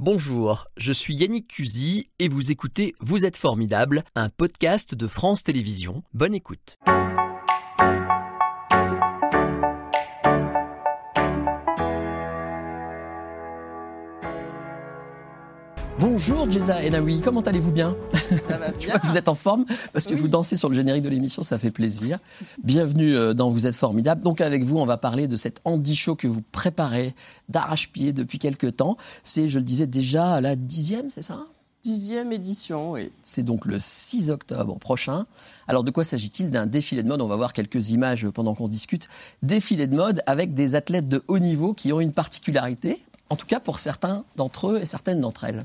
Bonjour, je suis Yannick Cusy et vous écoutez Vous êtes formidable, un podcast de France Télévisions. Bonne écoute. Bonjour Jeza Enawi, comment allez-vous bien Ça va Je vois que vous êtes en forme parce que Oui. vous dansez sur le générique de l'émission, ça fait plaisir. Bienvenue euh, dans Vous êtes formidable. Donc avec vous, on va parler de cet Andy Show que vous préparez d'arrache-pied depuis quelques temps. C'est, je le disais déjà, la dixième, c'est ça? Dixième édition, oui. C'est donc le 6 octobre prochain. Alors de quoi s'agit-il? D'un défilé de mode. On va voir quelques images pendant qu'on discute. Défilé de mode avec des athlètes de haut niveau qui ont une particularité, en tout cas pour certains d'entre eux et certaines d'entre elles.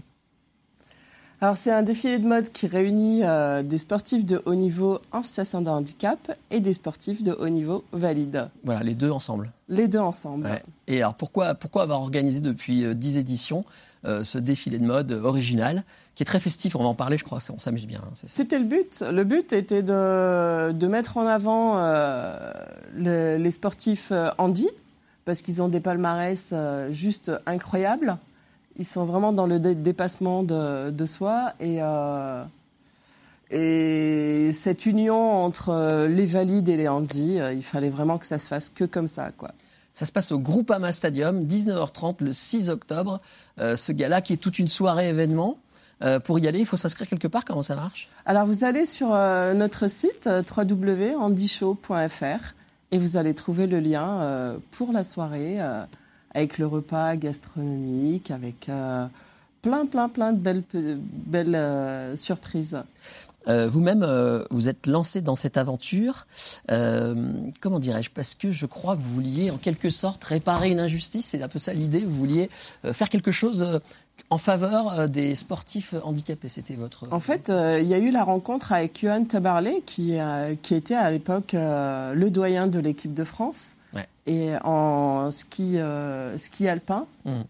Alors c'est un défilé de mode qui réunit euh, des sportifs de haut niveau en situation de handicap et des sportifs de haut niveau valides. Voilà, les deux ensemble. Les deux ensemble. Ouais. Et alors pourquoi, pourquoi avoir organisé depuis euh, 10 éditions euh, ce défilé de mode original, qui est très festif, on va en parler, je crois, on s'amuse bien. hein. C'était le but. Le but était de, de mettre en avant euh, le- les sportifs euh, handi, parce qu'ils ont des palmarès euh, juste incroyables. Ils sont vraiment dans le dé- dépassement de, de soi. Et, euh, et cette union entre euh, les valides et les handis, euh, il fallait vraiment que ça se fasse que comme ça. Quoi. Ça se passe au Groupama Stadium, 19h30, le 6 octobre. Euh, ce gala qui est toute une soirée événement. Euh, pour y aller, il faut s'inscrire quelque part, comment ça marche? Alors vous allez sur euh, notre site www.handishow.fr et vous allez trouver le lien pour la soirée avec le repas gastronomique, avec euh, plein plein plein de belles, belles euh, surprises. Euh, Vous-même, vous êtes lancé dans cette aventure. Comment dirais-je? Parce que je crois que vous vouliez, en quelque sorte, réparer une injustice. C'est un peu ça l'idée. Vous vouliez faire quelque chose en faveur des sportifs handicapés. C'était votre. En fait, euh, il y a eu la rencontre avec Johan Tabarlet qui, euh, qui était à l'époque euh, le doyen de l'équipe de France Ouais. et en ski, euh, ski alpin. Mhm.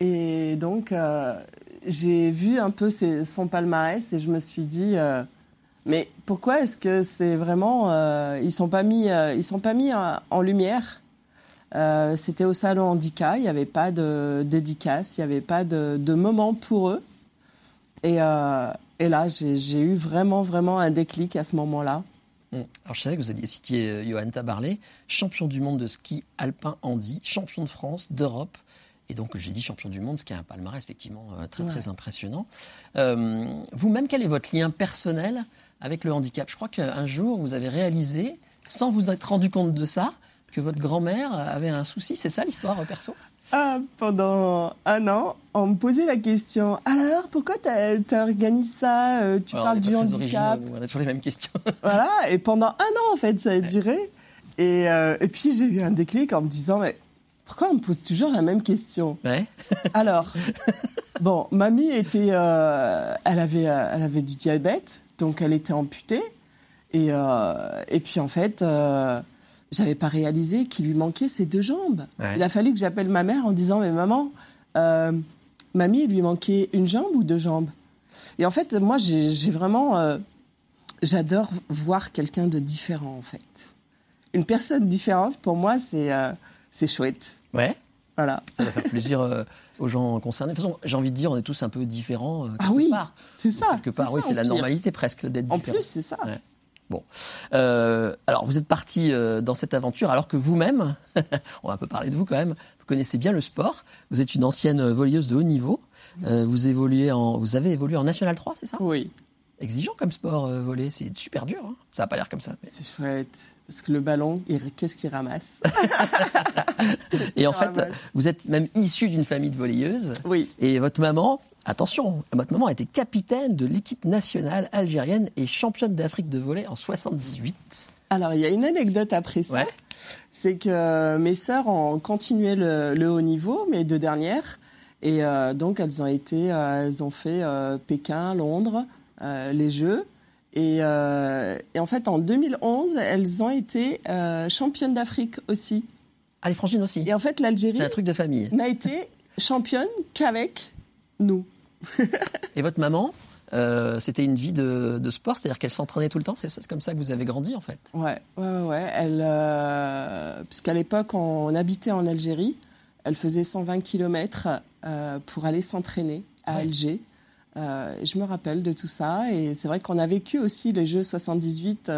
Et donc, euh, j'ai vu un peu ses- son palmarès et je me suis dit, euh, mais pourquoi est-ce que c'est vraiment, ils sont pas mis, ils sont pas mis en, en lumière? C'était au salon Handicap, il n'y avait pas de dédicace, il n'y avait pas de, de moment pour eux. Et, et là, j'ai eu vraiment, vraiment un déclic à ce moment-là. Hum. Alors je savais que vous alliez citer euh, Johan Tabarlet, champion du monde de ski alpin handi, champion de France, d'Europe. Et donc j'ai dit champion du monde, ce qui est un palmarès effectivement euh, très très impressionnant. Euh, Vous-même, quel est votre lien personnel avec le handicap? Je crois qu'un jour vous avez réalisé, sans vous être rendu compte de ça, que votre grand-mère avait un souci. C'est ça l'histoire perso? Ah, pendant un an, on me posait la question alors, pourquoi tu organises ça Euh, Tu Alors, parles on est du pas très handicap originaux, on a toujours les mêmes questions. Voilà, et pendant un an, en fait, ça a duré. Et, euh, et puis, j'ai eu un déclic en me disant mais pourquoi on me pose toujours la même question? Ouais. Alors, bon, mamie était, euh, elle avait, euh, elle avait du diabète, donc elle était amputée. Et, euh, et puis en fait, euh, j'avais pas réalisé qu'il lui manquait ses deux jambes. Ouais. Il a fallu que j'appelle ma mère en disant mais maman, euh, mamie, il lui manquait une jambe ou deux jambes? Et en fait, moi, j'ai vraiment, euh, j'adore voir quelqu'un de différent en fait. Une personne différente, pour moi, c'est euh, c'est chouette. Ouais. Voilà. Ça va faire plaisir euh, aux gens concernés. De toute façon, j'ai envie de dire, on est tous un peu différents. euh, Ah quelque oui, part. c'est ça. Quelque part, oui, c'est en la normalité presque d'être En différent. plus, c'est ça. Ouais. Bon. Euh, alors, vous êtes parti euh, dans cette aventure alors que vous-même, on va un peu parler de vous quand même, vous connaissez bien le sport. Vous êtes une ancienne volleyeuse de haut niveau. Euh, vous, vous avez évolué en National 3, c'est ça? Oui, Exigeant comme sport, euh, volley. C'est super dur. hein. ça n'a pas l'air comme ça. mais- c'est chouette. Parce que le ballon, qu'est-ce qu'il ramasse? Et en fait, vous êtes même issu d'une famille de volleyeuses. Oui. Et votre maman, attention, votre maman était capitaine de l'équipe nationale algérienne et championne d'Afrique de volley en 78. Alors, il y a une anecdote après ça. Ouais. C'est que mes sœurs ont continué le, le haut niveau, mes deux dernières. Et euh, donc, elles ont été, euh, elles ont fait euh, Pékin, Londres, euh, les Jeux. Et, euh, et en fait, en 2011, elles ont été euh, championnes d'Afrique aussi. Ah, les frangines aussi. Et en fait, l'Algérie C'est un truc de famille. n'a été championne qu'avec nous. Et votre maman, euh, c'était une vie de, de sport, c'est-à-dire qu'elle s'entraînait tout le temps. C'est comme ça que vous avez grandi, en fait. Ouais, ouais, ouais. Elle, euh, puisqu'à l'époque, on habitait en Algérie. elle faisait 120 km pour aller s'entraîner à Alger. Je me rappelle de tout ça et c'est vrai qu'on a vécu aussi les Jeux 78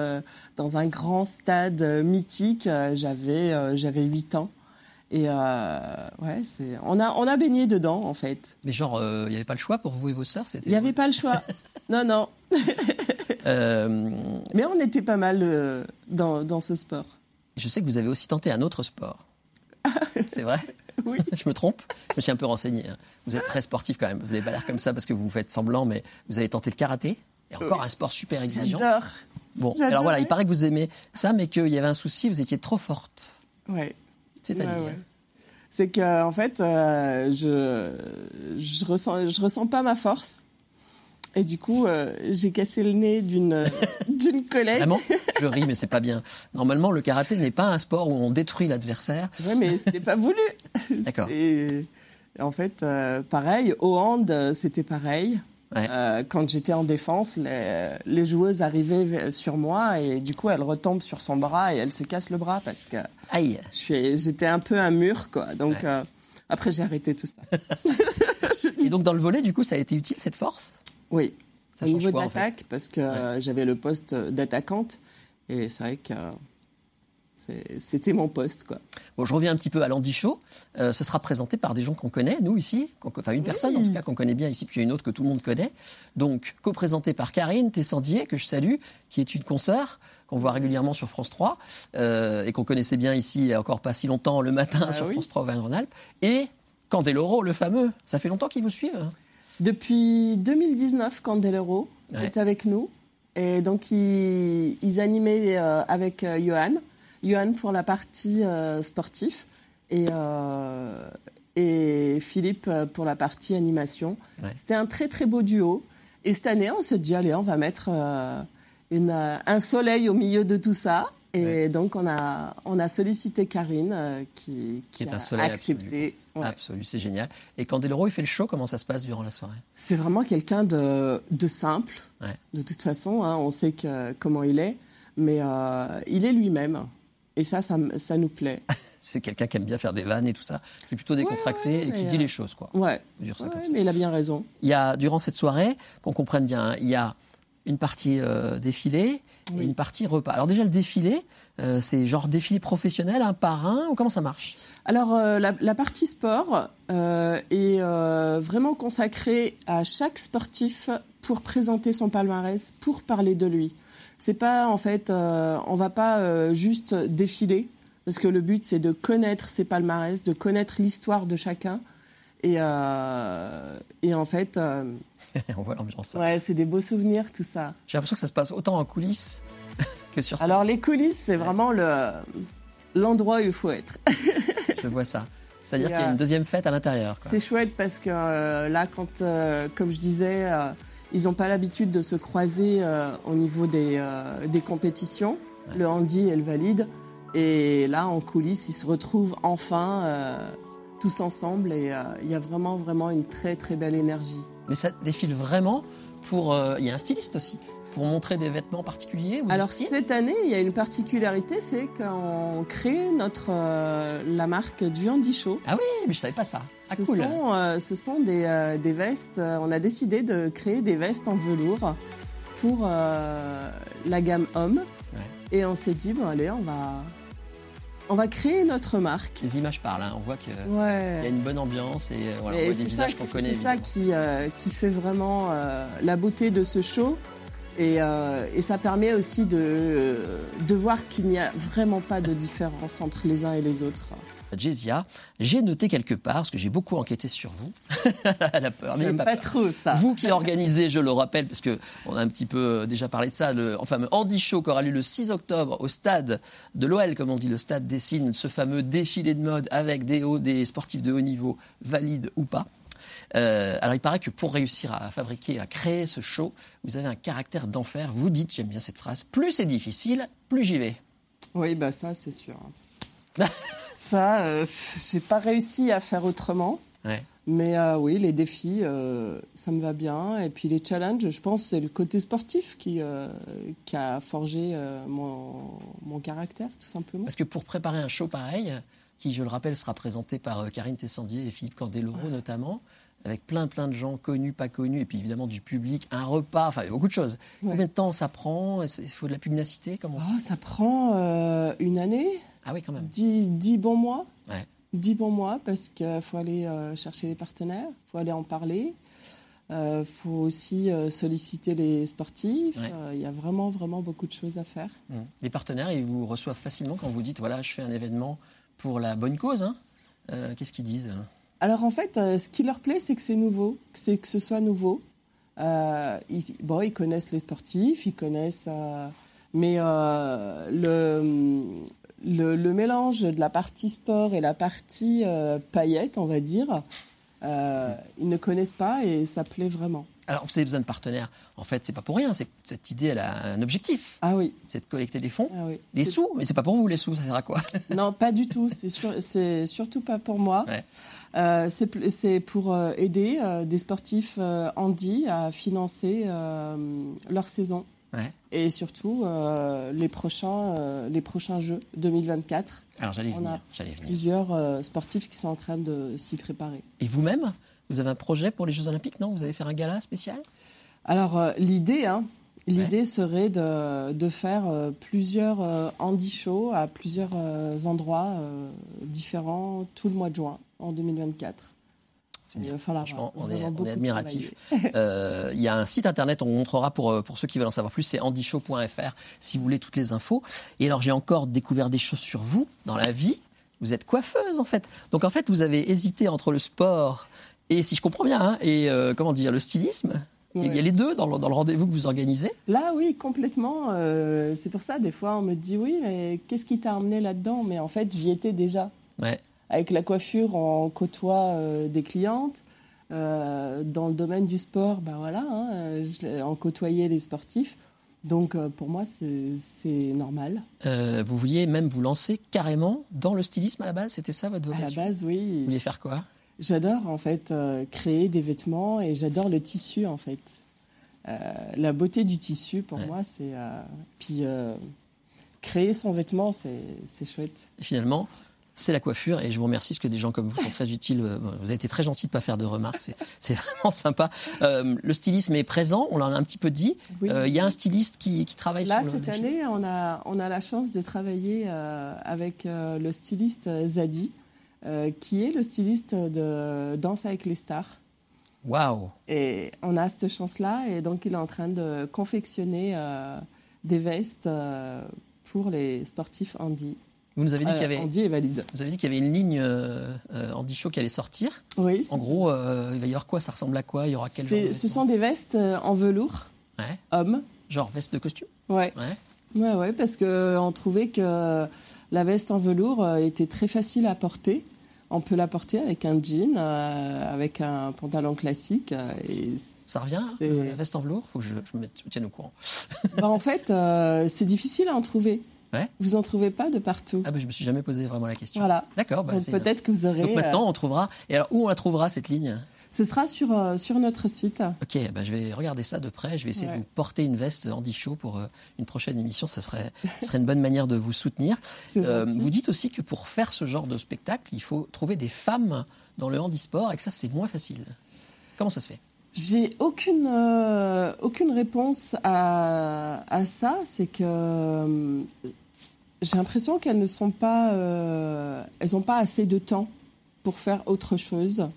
dans un grand stade mythique. j'avais j'avais 8 ans. Et ouais, c'est on a on a baigné dedans en fait. Mais genre, il n'y avait pas le choix pour vous et vos sœurs, Il n'y avait pas le choix. non non. Euh, Mais on était pas mal euh, dans, dans, ce sport. Je sais que vous avez aussi tenté un autre sport. C'est vrai? Oui. je me trompe Je me suis un peu renseigné. Hein. Vous êtes très sportif quand même. Vous n'avez pas l'air comme ça parce que vous faites semblant, mais vous avez tenté le karaté. Et encore un sport super exigeant. J'adore. Bon, alors voilà, il paraît que vous aimez ça, mais qu'il y avait un souci, vous étiez trop forte. Ouais. C'est-à-dire C'est qu'en en fait, euh, je, je, ressens, je ressens pas ma force. Et du coup, euh, j'ai cassé le nez d'une d'une collègue. Vraiment Je ris, mais c'est pas bien. Normalement, le karaté n'est pas un sport où on détruit l'adversaire. Oui, mais c'était pas voulu. D'accord. Et en fait, euh, pareil, au hand, c'était pareil. Euh, quand j'étais en défense, les, les, joueuses arrivaient sur moi et du coup, elles retombent sur son bras et elles se cassent le bras parce que Aïe. j'étais un peu un mur, quoi. Donc après, j'ai arrêté tout ça. et donc, dans le volet, du coup, ça a été utile cette force? Oui, au niveau de l'attaque, parce que euh, j'avais le poste d'attaquante, et c'est vrai que c'était mon poste. Quoi. Bon, je reviens un petit peu à l'Andy Show. Euh, ce sera présenté par des gens qu'on connaît, nous ici, enfin une personne en tout cas qu'on connaît bien ici, puis une autre que tout le monde connaît. Donc, co-présenté par Karine Tessandier, que je salue, qui est une consoeur qu'on voit régulièrement sur France 3 euh, et qu'on connaissait bien ici il n'y a encore pas si longtemps le matin ah sur France 3 au alpes Et Candeloro, le fameux. Ça fait longtemps qu'ils vous suivent hein? Depuis 2019, Candelero est avec nous. Et donc, ils, animaient euh, avec euh, Johan. Johan pour la partie euh, sportive et, et Philippe pour la partie animation. C'était un très, très beau duo. Et cette année, on s'est dit, allez, on va mettre une, un soleil au milieu de tout ça. Et donc, on a, on a sollicité Karine qui, qui, a accepté. Absolument, c'est génial. Et quand Deloro il fait le show, comment ça se passe durant la soirée? C'est vraiment quelqu'un de, de, simple. De toute façon, hein, on sait que, comment il est, mais euh, il est lui-même. Et ça, ça, ça nous plaît. c'est quelqu'un qui aime bien faire des vannes et tout ça, qui est plutôt décontracté et qui dit les choses. Quoi. Ouais, mais il a bien raison. Il y a, durant cette soirée, qu'on comprenne bien, il y a une partie euh, défilé et une partie repas. Alors déjà, le défilé, euh, c'est genre défilé professionnel, un par un, ou comment ça marche? Alors, euh, la, partie sport euh, est euh, vraiment consacrée à chaque sportif pour présenter son palmarès, pour parler de lui. C'est pas, en fait, on va pas juste défiler, parce que le but, c'est de connaître ses palmarès, de connaître l'histoire de chacun. Et, et en fait. on voit l'ambiance. Ouais, c'est des beaux souvenirs, tout ça. J'ai l'impression que ça se passe autant en coulisses que sur scène. Alors, les coulisses, c'est vraiment le l'endroit où il faut être. je vois ça. C'est-à-dire qu'il y a une deuxième fête à l'intérieur. C'est chouette parce que euh, là, quand, euh, comme je disais, euh, ils n'ont pas l'habitude de se croiser au niveau des, des compétitions, le handi et le valide. Et là, en coulisses, ils se retrouvent enfin tous ensemble et il y a vraiment, vraiment une très, très belle énergie. Mais ça défile vraiment pour. Il y a un styliste aussi pour montrer des vêtements particuliers ou Alors cette année, il y a une particularité, c'est qu'on crée notre euh, la marque du Andy Show. Ah oui, mais je savais pas ça. Ah, ce, cool. sont, euh, ce sont des, euh, des, vestes. on a décidé de créer des vestes en velours pour la gamme homme. Et on s'est dit bon allez, on va on va créer notre marque. Les images parlent, hein. on voit qu'il y a une bonne ambiance et, voilà, on voit des visages qu'on connaît. C'est ça qui, qui, fait vraiment la beauté de ce show. Euh, et, ça permet aussi de, de voir qu'il n'y a vraiment pas de différence entre les uns et les autres. Jésia, j'ai noté quelque part, parce que j'ai beaucoup enquêté sur vous. la peur, J'aime pas, trop ça. Vous qui organisez, je le rappelle, parce qu'on a un petit peu déjà parlé de ça, le fameux Andy Show qui aura lieu le 6 octobre au stade de l'OL, comme on dit, le stade dessine ce fameux défilé de mode avec des, hauts, des sportifs de haut niveau, valides ou pas. Euh, alors il paraît que pour réussir à fabriquer, à créer ce show, vous avez un caractère d'enfer. Vous dites, j'aime bien cette phrase, plus c'est difficile, plus j'y vais. Oui, bah ça c'est sûr. ça, euh, j'ai pas réussi à faire autrement. Mais euh, oui, les défis, euh, ça me va bien. Et puis les challenges, je pense, c'est le côté sportif qui, qui a forgé mon, mon, caractère, tout simplement. Parce que pour préparer un show pareil, qui, je le rappelle, sera présenté par euh, Karine Tessandier et Philippe Candeloro notamment, avec plein plein de gens connus, pas connus, et puis évidemment du public, un repas, enfin beaucoup de choses. Combien de temps ça prend? Il faut de la pugnacité? Comment oh, Ça prend euh, une année. Ah oui, quand même. Dix, bons mois. Ouais. Dix bons mois parce qu'il faut aller euh, chercher les partenaires, il faut aller en parler. Il euh, faut aussi euh, solliciter les sportifs. Euh, il y a vraiment, vraiment beaucoup de choses à faire. Mmh. Les partenaires, ils vous reçoivent facilement quand vous dites voilà, je fais un événement pour la bonne cause. Hein. Qu'est-ce qu'ils disent Alors en fait, ce qui leur plaît, c'est que c'est nouveau, c'est que ce soit nouveau. ils, bon, ils connaissent les sportifs, ils connaissent. mais le, le, le, mélange de la partie sport et la partie paillette, on va dire, euh, ils ne connaissent pas et ça plaît vraiment. Alors, vous avez besoin de partenaires. En fait, c'est pas pour rien. Cette idée, elle a un objectif. Ah oui. C'est de collecter des fonds, ah oui. des sous. Mais c'est pas pour vous les sous. Ça sert à quoi? Non, pas du tout. C'est surtout pas pour moi. Euh, c'est pour euh, aider des sportifs handi à financer leur saison. Et surtout, euh, les, prochains, euh, les prochains Jeux 2024. Alors j'allais venir. On a plusieurs euh, sportifs qui sont en train de s'y préparer. Et vous-même, vous avez un projet pour les Jeux Olympiques, non? Vous allez faire un gala spécial? Alors l'idée, hein, l'idée serait de, de faire plusieurs handi shows à plusieurs endroits différents tout le mois de juin en 2024 on est, admiratif. Euh, il y a un site internet, on montrera pour, euh, pour ceux qui veulent en savoir plus, c'est andyshow.fr si vous voulez toutes les infos. Et alors j'ai encore découvert des choses sur vous dans la vie. Vous êtes coiffeuse en fait. Donc en fait, vous avez hésité entre le sport et, si je comprends bien, hein, et euh, comment dire, le stylisme. Il y a les deux dans le, rendez-vous que vous organisez Là, oui, complètement. c'est pour ça, des fois, on me dit oui, mais qu'est-ce qui t'a emmené là-dedans? Mais en fait, j'y étais déjà. Ouais. Avec la coiffure, on côtoie euh, des clientes. Euh, dans le domaine du sport, ben voilà, hein, on côtoyait les sportifs. Donc euh, pour moi, c'est normal. vous vouliez même vous lancer carrément dans le stylisme à la base C'était ça votre vocation À la base, oui. Vous vouliez faire quoi? J'adore en fait créer des vêtements et j'adore le tissu en fait. la beauté du tissu pour moi, c'est. puis créer son vêtement, c'est chouette. Et finalement, c'est la coiffure. Et je vous remercie parce que des gens comme vous sont très utiles. Euh, vous avez été très gentil de ne pas faire de remarques. C'est vraiment sympa. Euh, le stylisme est présent, on l'a un petit peu dit. Euh, il y a un styliste qui, travaille Là, sur le. Là, cette année, on a, on a la chance de travailler avec le styliste Zadi, qui est le styliste de Danse avec les stars. Waouh Et on a cette chance-là. Et donc, il est en train de confectionner des vestes pour les sportifs handi. Vous nous avez dit qu'il y avait. est valide. Vous avez dit qu'il y avait une ligne euh, Andy Show qui allait sortir. Oui. En gros, euh, il va y avoir quoi? Ça ressemble à quoi? Il y aura quel genre Ce sont des vestes euh, en velours. Ouais. Hommes. Genre veste de costume? Ouais. Ouais. Ouais, ouais parce qu'on trouvait que la veste en velours était très facile à porter. On peut la porter avec un jean, avec un pantalon classique. et ça revient, la veste en velours? Faut que je, me tienne au courant. bah, en fait, c'est difficile à en trouver. Vous en trouvez pas de partout. Ah ben, je me suis jamais posé vraiment la question. Voilà. D'accord. Bah, peut-être que vous aurez. Donc maintenant, euh, on trouvera. Et alors, où on la trouvera cette ligne? Ce sera sur euh, sur notre site. Ok. Ben, je vais regarder ça de près. Je vais essayer de vous porter une veste Andy Show pour euh, une prochaine émission. Ça serait serait une bonne manière de vous soutenir. vous dites aussi que pour faire ce genre de spectacle, il faut trouver des femmes dans le handisport et que ça c'est moins facile. Comment ça se fait? J'ai aucune, aucune réponse à, à ça. C'est que j'ai l'impression qu'elles ne sont pas, euh, elles n'ont pas assez de temps pour faire autre chose.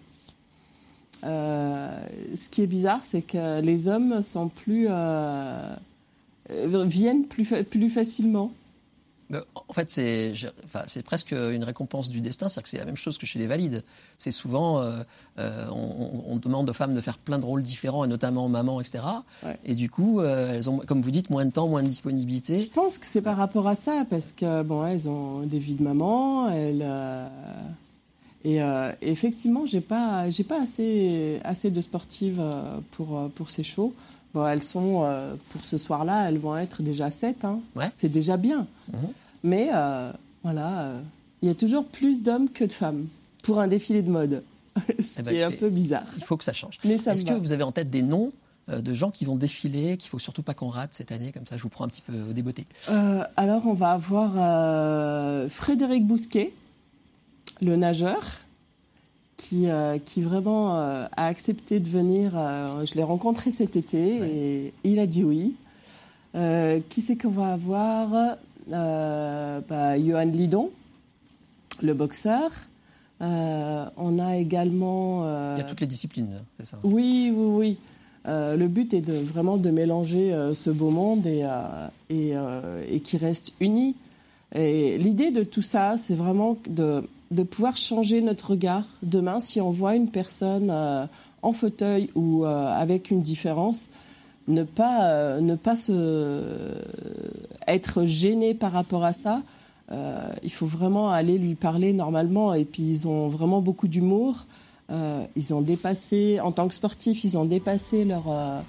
Euh, ce qui est bizarre, c'est que les hommes sont plus, euh, viennent plus, plus facilement. En fait, c'est presque une récompense du destin, c'est-à-dire que c'est la même chose que chez les valides. C'est souvent, euh, euh, on, demande aux femmes de faire plein de rôles différents, et notamment maman, etc. Et du coup, euh, elles ont, comme vous dites, moins de temps, moins de disponibilité. Je pense que c'est par rapport à ça, parce que bon, elles ont des vies de maman, elles. Et, effectivement, j'ai pas, j'ai pas assez, assez de sportives pour, pour ces shows. Bon, elles sont, euh, pour ce soir-là, elles vont être déjà 7. Hein. C'est déjà bien. Mhm. Mais euh, voilà, euh, il y a toujours plus d'hommes que de femmes pour un défilé de mode. Ce eh ben, qui est un peu bizarre. Il faut que ça change. Est-ce que vous avez en tête des noms de gens qui vont défiler, qu'il faut surtout pas qu'on rate cette année, comme ça je vous prends un petit peu au débeauté? Alors on va avoir Frédéric Bousquet, le nageur qui, qui vraiment a accepté de venir. je l'ai rencontré cet été et il a dit oui. qui c'est qu'on va avoir? Bah, Johan Lidon, le boxeur. on a également. Il y a toutes les disciplines, c'est ça? Oui, oui, oui. Euh, le but est de, vraiment de mélanger euh, ce beau monde et, euh, et, qui reste uni. Et l'idée de tout ça, c'est vraiment de, de, pouvoir changer notre regard. Demain, si on voit une personne en fauteuil ou avec une différence, ne pas, ne pas se, être gêné par rapport à ça. il faut vraiment aller lui parler normalement. Et puis, ils ont vraiment beaucoup d'humour. Euh, ils ont dépassé, en tant que sportifs, ils ont dépassé leurs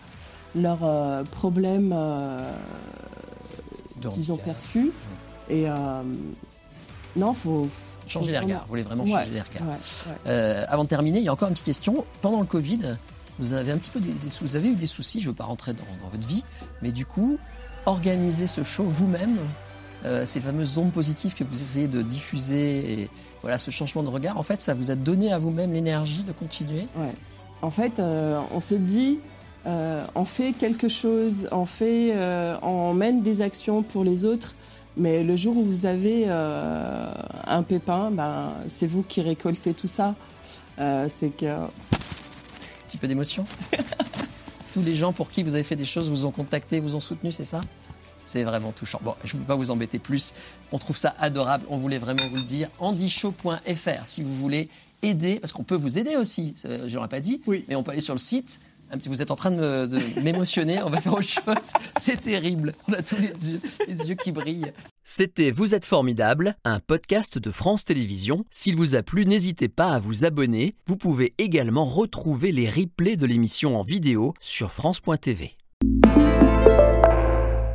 leur, euh, problèmes euh, qu'ils ont perçus. Et non, faut, changer les regards. Vous voulez vraiment changer les regards. avant de terminer, il y a encore une petite question. Pendant le Covid, vous avez un petit peu des, vous avez eu des soucis. Je ne veux pas rentrer dans, dans votre vie, mais du coup, organiser ce show vous-même, euh, ces fameuses ondes positives que vous essayez de diffuser et voilà ce changement de regard, en fait, ça vous a donné à vous-même l'énergie de continuer? Ouais. En fait, euh, on s'est dit, euh, on fait quelque chose, on fait, on mène des actions pour les autres, mais le jour où vous avez un pépin, ben, c'est vous qui récoltez tout ça. c'est que. Un petit peu d'émotion. Tous les gens pour qui vous avez fait des choses vous ont contacté, vous ont soutenu, c'est ça? C'est vraiment touchant. Bon, je ne veux pas vous embêter plus. On trouve ça adorable. On voulait vraiment vous le dire. andyshow.fr si vous voulez aider, parce qu'on peut vous aider aussi. Je n'aurais pas dit, oui. mais on peut aller sur le site. Vous êtes en train de m'émotionner. on va faire autre chose. C'est terrible. On a tous les yeux, les yeux qui brillent. C'était Vous êtes formidable, un podcast de France Télévisions. S'il vous a plu, n'hésitez pas à vous abonner. Vous pouvez également retrouver les replays de l'émission en vidéo sur France.tv.